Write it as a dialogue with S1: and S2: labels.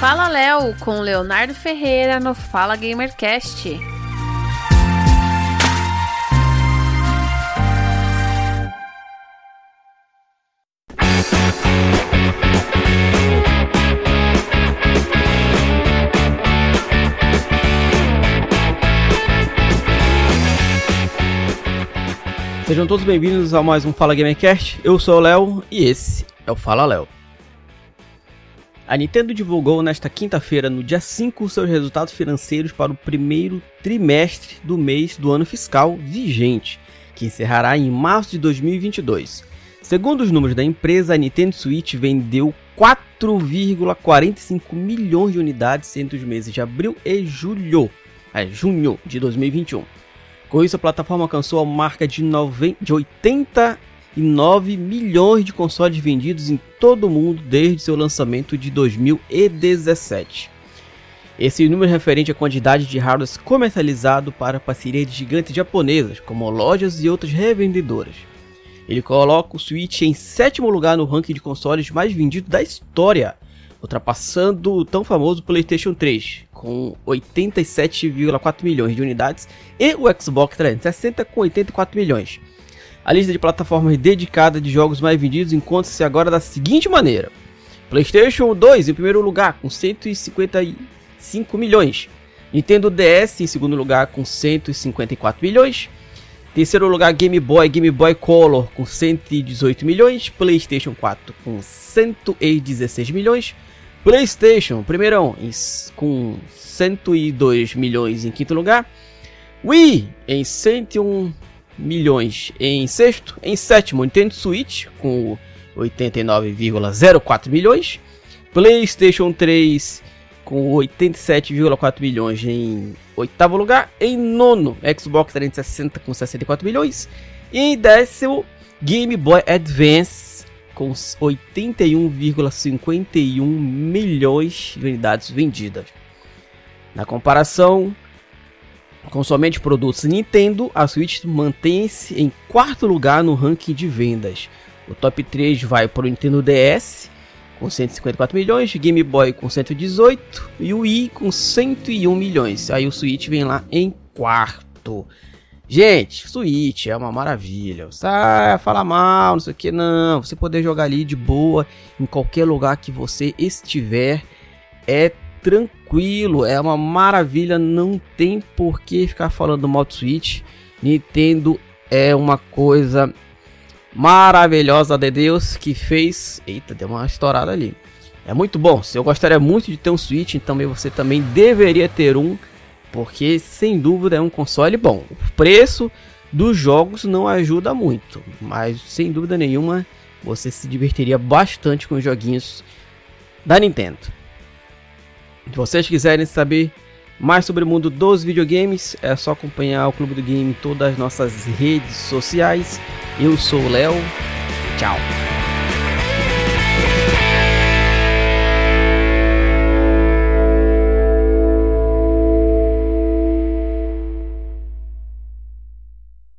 S1: Fala Léo com Leonardo Ferreira no Fala Gamercast.
S2: Sejam todos bem-vindos a mais um Fala Gamercast. Eu sou o Léo e esse é o Fala Léo. A Nintendo divulgou nesta quinta-feira, no dia 5, seus resultados financeiros para o primeiro trimestre do mês do ano fiscal vigente, que encerrará em março de 2022. Segundo os números da empresa, a Nintendo Switch vendeu 4,45 milhões de unidades entre os meses de abril e julho, é, junho de 2021 com isso, a plataforma alcançou a marca de, 90, de 89 milhões de consoles vendidos em todo o mundo desde seu lançamento de 2017. Esse número é referente à quantidade de hardware comercializado para parcerias de gigantes japonesas, como lojas e outras revendedoras. Ele coloca o Switch em sétimo lugar no ranking de consoles mais vendidos da história, ultrapassando o tão famoso PlayStation 3, com 87,4 milhões de unidades, e o Xbox 360 com 84 milhões. A lista de plataformas dedicada de jogos mais vendidos encontra-se agora da seguinte maneira: PlayStation 2 em primeiro lugar com 155 milhões, Nintendo DS em segundo lugar com 154 milhões, terceiro lugar Game Boy, Game Boy Color com 118 milhões, PlayStation 4 com 116 milhões, PlayStation, primeirão, com 102 milhões em quinto lugar. Wii, em 101 milhões em sexto. Em sétimo, Nintendo Switch, com 89,04 milhões. PlayStation 3, com 87,4 milhões em oitavo lugar. Em nono, Xbox 360, com 64 milhões. E em décimo, Game Boy Advance com 81,51 milhões de unidades vendidas. Na comparação com somente produtos Nintendo, a Switch mantém-se em quarto lugar no ranking de vendas. O top 3 vai para o Nintendo DS com 154 milhões, Game Boy com 118 e o Wii com 101 milhões. Aí o Switch vem lá em quarto. Gente, Switch é uma maravilha. Sai, fala mal, não sei o que, não. Você poder jogar ali de boa em qualquer lugar que você estiver é tranquilo, é uma maravilha. Não tem por que ficar falando mal Switch. Nintendo é uma coisa maravilhosa de Deus que fez. Eita, deu uma estourada ali. É muito bom. Se eu gostaria muito de ter um Switch, então você também deveria ter um porque sem dúvida é um console bom. O preço dos jogos não ajuda muito, mas sem dúvida nenhuma você se divertiria bastante com os joguinhos da Nintendo. Se vocês quiserem saber mais sobre o mundo dos videogames, é só acompanhar o Clube do Game em todas as nossas redes sociais. Eu sou o Léo. Tchau.